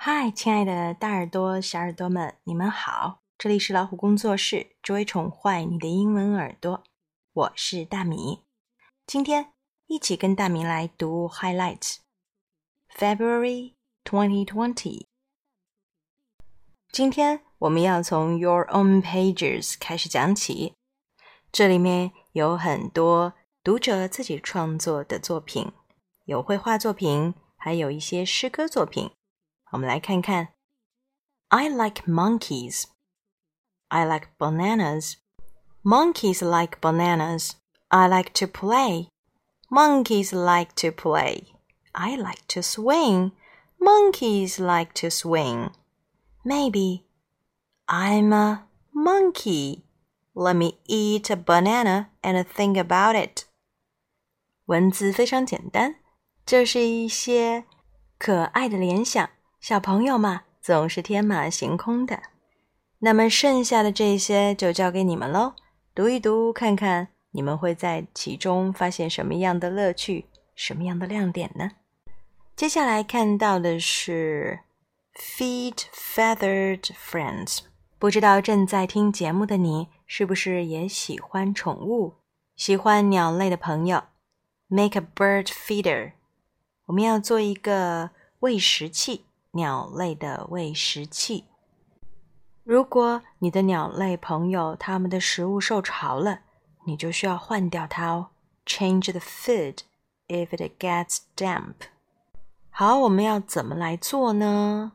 嗨，亲爱的大耳朵、小耳朵们，你们好！这里是老虎工作室，只为宠坏你的英文耳朵。我是大米，今天一起跟大米来读 highlights。February 2020。今天我们要从 Your Own Pages 开始讲起，这里面有很多读者自己创作的作品，有绘画作品，还有一些诗歌作品。我们来看看。I like monkeys. I like bananas. Monkeys like bananas. I like to play. Monkeys like to play. I like to swing. Monkeys like to swing. Maybe I'm a monkey. Let me eat a banana and think about it. 文字非常简单，这是一些可爱的联想。 小朋友嘛，总是天马行空的。那么剩下的这些就交给你们喽，读一读，看看你们会在其中发现什么样的乐趣，什么样的亮点呢？接下来看到的是 feed feathered friends，不知道正在听节目的你是不是也喜欢宠物，喜欢鸟类的朋友？Make a bird feeder，我们要做一个喂食器。鸟类的喂食器。如果你的鸟类朋友它们的食物受潮了，你就需要换掉它哦。Change the food if it gets damp。好，我们要怎么来做呢？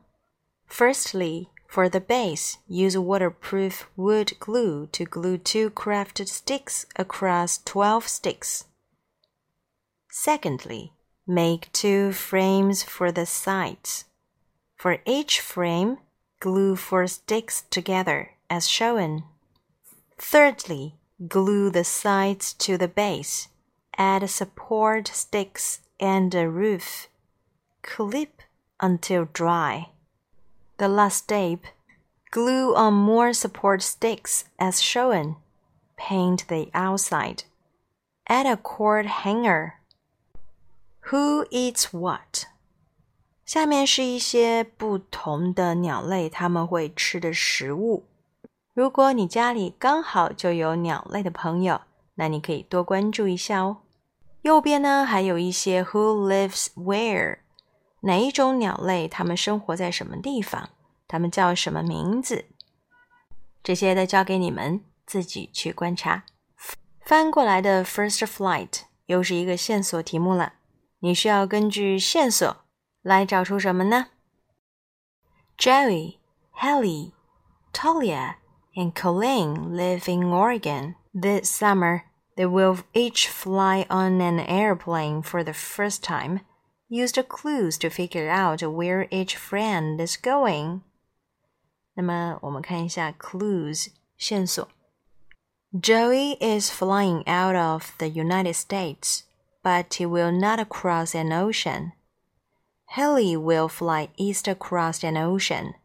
Firstly, for the base, use waterproof wood glue to glue two crafted sticks across 12 sticks. Secondly, make two frames for the sides. For each frame, glue four sticks together as shown. Thirdly, glue the sides to the base. Add support sticks and a roof. Clip until dry. The last step, glue on more support sticks as shown. Paint the outside. Add a cord hanger. Who eats what? 下面是一些不同的鸟类它们会吃的食物。如果你家里刚好就有鸟类的朋友，那你可以多关注一下哦。右边呢还有一些 Who lives where？哪一种鸟类它们生活在什么地方？它们叫什么名字？这些都交给你们自己去观察。翻过来的 First flight 又是一个线索题目了，你需要根据线索。来找出什么呢？Joey, Haley, Talia, and Colleen live in Oregon. This summer, they will each fly on an airplane for the first time. Use the clues to figure out where each friend is going. 那么我们看一下 clues 线索。Joey is flying out of the United States, but he will not cross an ocean. Haley will fly east across an ocean.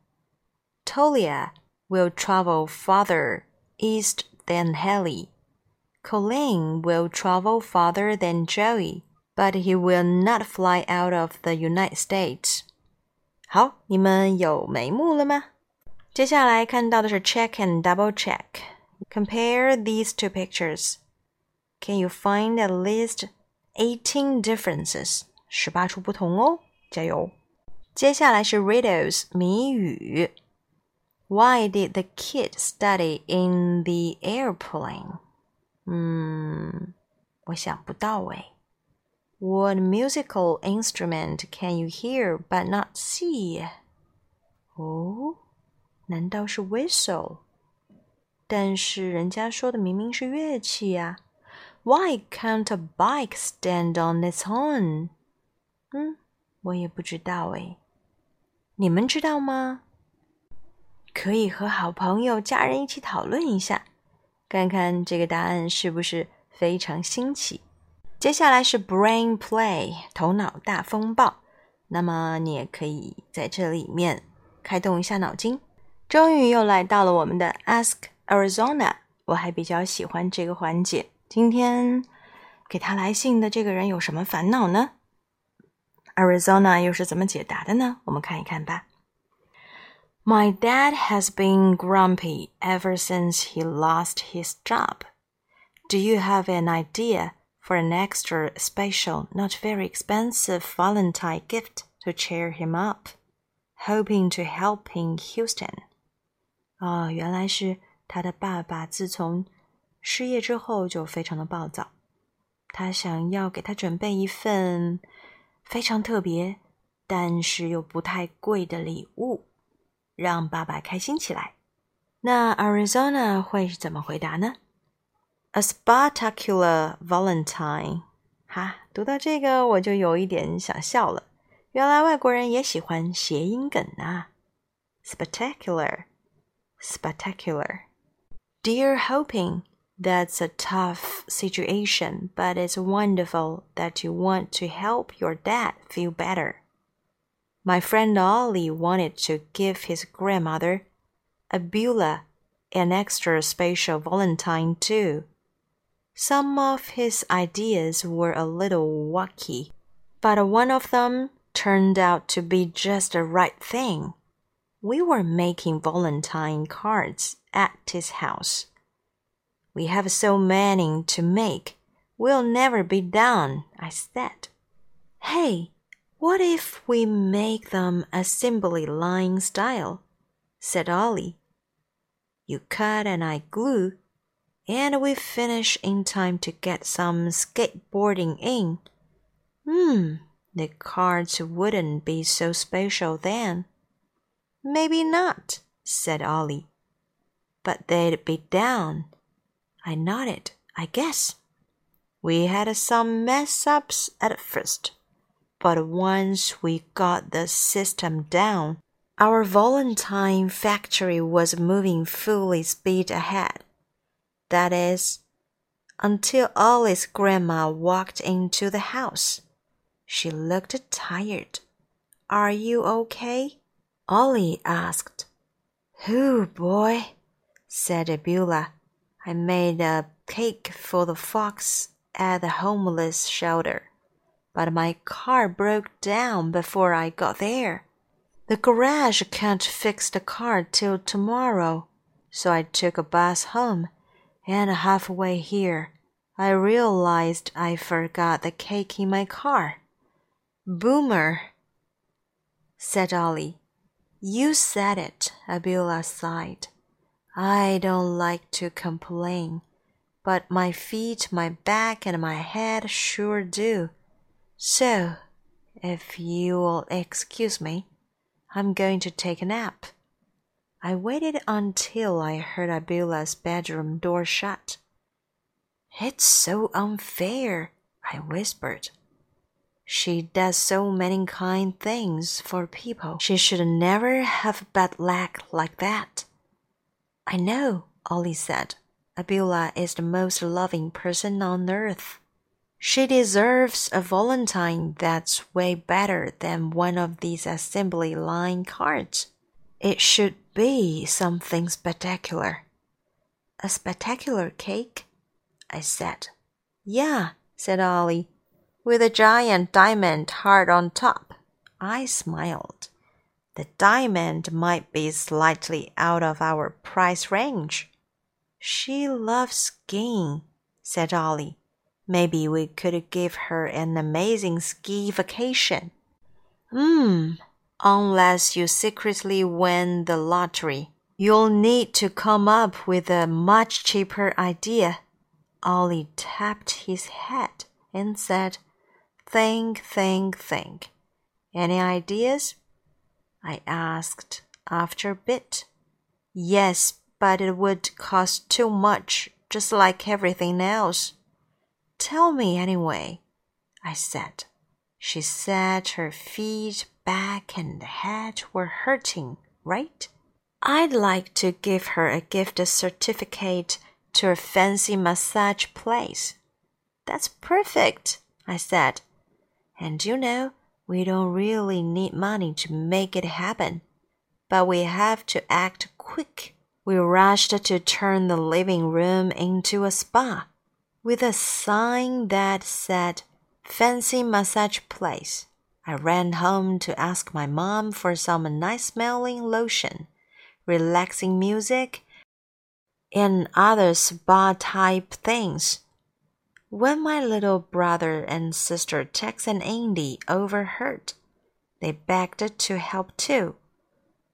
Tolia will travel farther east than Haley. Colleen will travel farther than Joey, but he will not fly out of the United States. 好，你们有眉目了吗？接下来看到的是 check and double check. Compare these two pictures. Can you find at least eighteen differences? 十八处不同哦。 加油！接下来是 riddles 谜语。Why did the kid study in the airplane？嗯，我想不到哎。What musical instrument can you hear but not see？哦，难道是 whistle？但是人家说的明明是乐器呀。Why can't a bike stand on its own？嗯。 我也不知道哎，你们知道吗？可以和好朋友、家人一起讨论一下，看看这个答案是不是非常新奇。接下来是 Brain Play 头脑大风暴，那么你也可以在这里面开动一下脑筋。终于又来到了我们的 Ask Arizona，我还比较喜欢这个环节。今天给他来信的这个人有什么烦恼呢 ？Arizona 又是怎么解答的呢？我们看一看吧。 My dad has been grumpy ever since he lost his job. Do you have an idea for an extra special, not very expensive Valentine gift to cheer him up? Hoping to help in Houston. 哦，原来是他的爸爸自从失业之后就非常的暴躁。他想要给他准备一份 非常特别，但是又不太贵的礼物，让爸爸开心起来。那 Arizona 会怎么回答呢？A spectacular Valentine。哈，读到这个我就有一点想笑了。原来外国人也喜欢谐音梗啊！Spectacular，spectacular。Dear hoping. That's a tough situation, but it's wonderful that you want to help your dad feel better. My friend Ollie wanted to give his grandmother, Abula, an extra special Valentine too. Some of his ideas were a little wacky, but one of them turned out to be just the right thing. We were making Valentine cards at his house we have so many to make. We'll never be done, I said. Hey, what if we make them assembly line style? said Ollie. You cut and I glue, and we finish in time to get some skateboarding in. Hmm, the cards wouldn't be so special then. Maybe not, said Ollie. But they'd be down I nodded. I guess. We had some mess ups at first, but once we got the system down, our Valentine factory was moving fully speed ahead. That is, until Ollie's grandma walked into the house. She looked tired. Are you okay? Ollie asked. Who, boy? said Abula. I made a cake for the fox at the homeless shelter, but my car broke down before I got there. The garage can't fix the car till tomorrow, so I took a bus home, and halfway here, I realized I forgot the cake in my car. Boomer, said Ollie. You said it, Abula sighed. I don't like to complain, but my feet, my back, and my head sure do. So, if you will excuse me, I'm going to take a nap. I waited until I heard Abula's bedroom door shut. It's so unfair, I whispered. She does so many kind things for people. She should never have bad luck like that. I know, Ollie said. Abula is the most loving person on earth. She deserves a Valentine that's way better than one of these assembly line cards. It should be something spectacular. A spectacular cake? I said. Yeah, said Ollie, with a giant diamond heart on top. I smiled. The diamond might be slightly out of our price range. She loves skiing, said Ollie. Maybe we could give her an amazing ski vacation. Hmm, unless you secretly win the lottery. You'll need to come up with a much cheaper idea. Ollie tapped his head and said, Think, think, think. Any ideas? I asked after a bit. Yes, but it would cost too much, just like everything else. Tell me anyway, I said. She said her feet, back, and head were hurting, right? I'd like to give her a gift a certificate to a fancy massage place. That's perfect, I said. And you know, we don't really need money to make it happen, but we have to act quick. We rushed to turn the living room into a spa with a sign that said Fancy Massage Place. I ran home to ask my mom for some nice smelling lotion relaxing music, and other spa type things. When my little brother and sister Tex and Andy overheard, they begged to help too.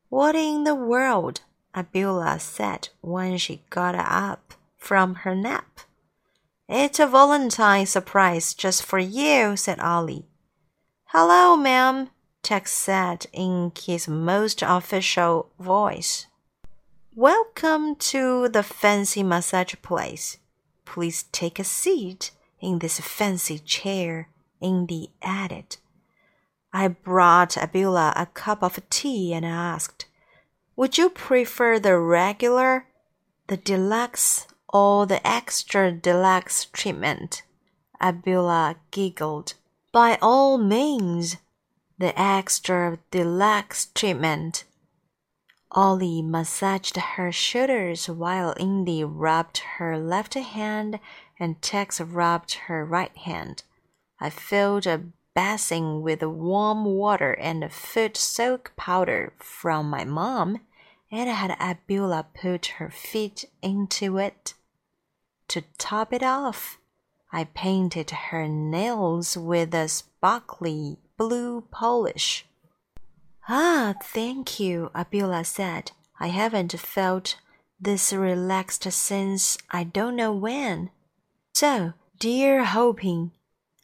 What in the world? Abula said when she got up from her nap. It's a Valentine surprise just for you, said Ollie. Hello, ma'am, Tex said in his most official voice. Welcome to the fancy massage place. Please take a seat in this fancy chair, Indy added. I brought Abula a cup of tea and asked, Would you prefer the regular, the deluxe, or the extra deluxe treatment? Abula giggled. By all means, the extra deluxe treatment. Ollie massaged her shoulders while Indy rubbed her left hand and Tex rubbed her right hand. I filled a basin with warm water and a foot soak powder from my mom and had Abula put her feet into it. To top it off, I painted her nails with a sparkly blue polish. Ah, thank you, Abula said. I haven't felt this relaxed since I don't know when. So, dear Hoping,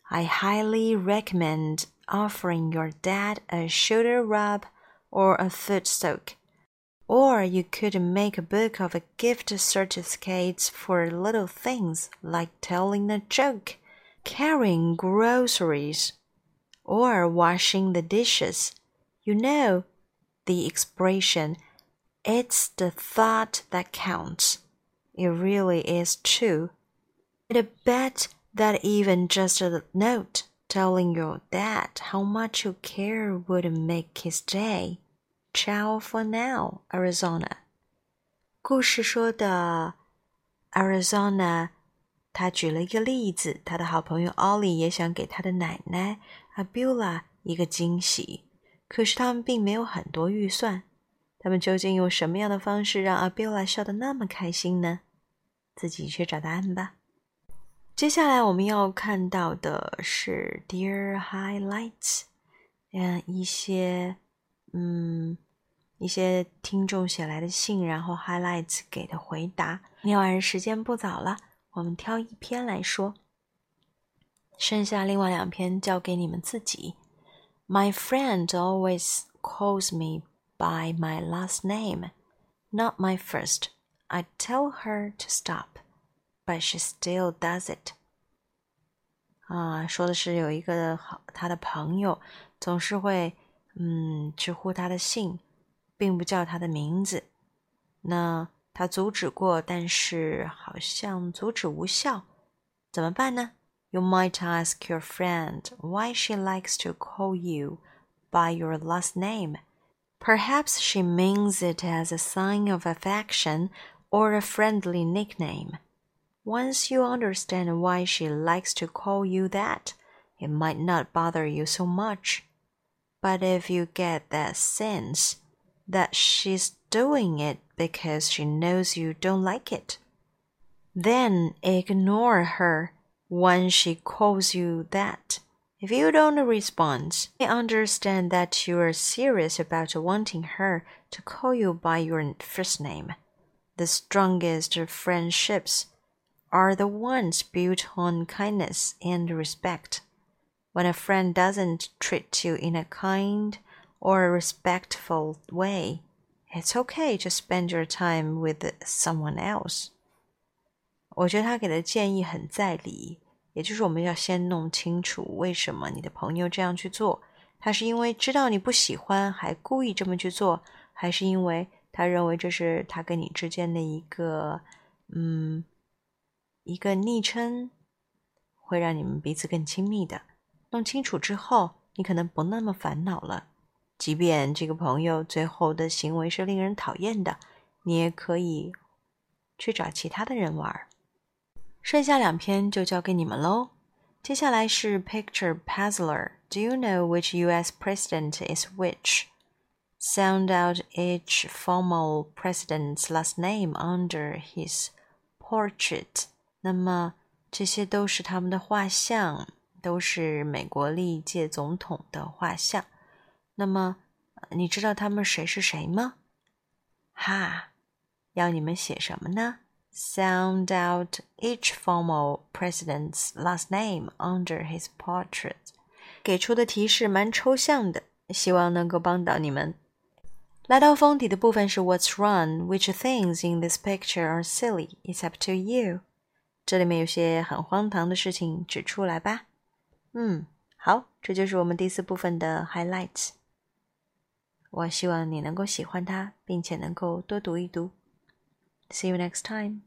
I highly recommend offering your dad a shoulder rub or a foot soak. Or you could make a book of a gift certificates for little things like telling a joke, carrying groceries, or washing the dishes. You know, the expression, it's the thought that counts. It really is true. I'd bet that even just a note telling your dad how much you care would make his day. Ciao for now, Arizona. 故事说的 Arizona，他举了一个例子，他的好朋友 Ollie 也想给他的奶奶 Abula 一个惊喜。 可是他们并没有很多预算，他们究竟用什么样的方式让阿比拉笑得那么开心呢？自己去找答案吧。接下来我们要看到的是 Dear Highlights，嗯，一些嗯一些听众写来的信，然后 Highlights 给的回答。今天晚时间不早了，我们挑一篇来说，剩下另外两篇交给你们自己。My friend always calls me by my last name, not my first. I tell her to stop, but she still does it. 啊，说的是有一个好他的朋友总是会嗯直呼他的姓，并不叫他的名字。那他阻止过，但是好像阻止无效，怎么办呢 ？you might ask your friend why she likes to call you by your last name. Perhaps she means it as a sign of affection or a friendly nickname. Once you understand why she likes to call you that, it might not bother you so much. But if you get that sense that she's doing it because she knows you don't like it, then ignore her when she calls you that. If you don't respond, I understand that you are serious about wanting her to call you by your first name. The strongest friendships are the ones built on kindness and respect. When a friend doesn't treat you in a kind or respectful way, it's okay to spend your time with someone else. 我觉得他给的建议很在理， 也就是我们要先弄清楚为什么你的朋友这样去做。他是因为知道你不喜欢，还故意这么去做，还是因为他认为这是他跟你之间的一个嗯一个昵称，会让你们彼此更亲密的。弄清楚之后，你可能不那么烦恼了。即便这个朋友最后的行为是令人讨厌的，你也可以去找其他的人玩。剩下两篇就交给你们喽。接下来是 Picture Puzzler。Do you know which U.S. president is which? sound out each formal president's last name under his portrait。那么这些都是他们的画像，都是美国历届总统的画像。那么你知道他们谁是谁吗？哈，要你们写什么呢？Sound out each formal president's last name under his portrait。给出的提示蛮抽象的，希望能够帮到你们。来到封底的部分是 What's wrong? Which things in this picture are silly? It's up to you. 这里面有些很荒唐的事情，指出来吧。嗯，好，这就是我们第四部分的 highlights。我希望你能够喜欢它，并且能够多读一读。See you next time.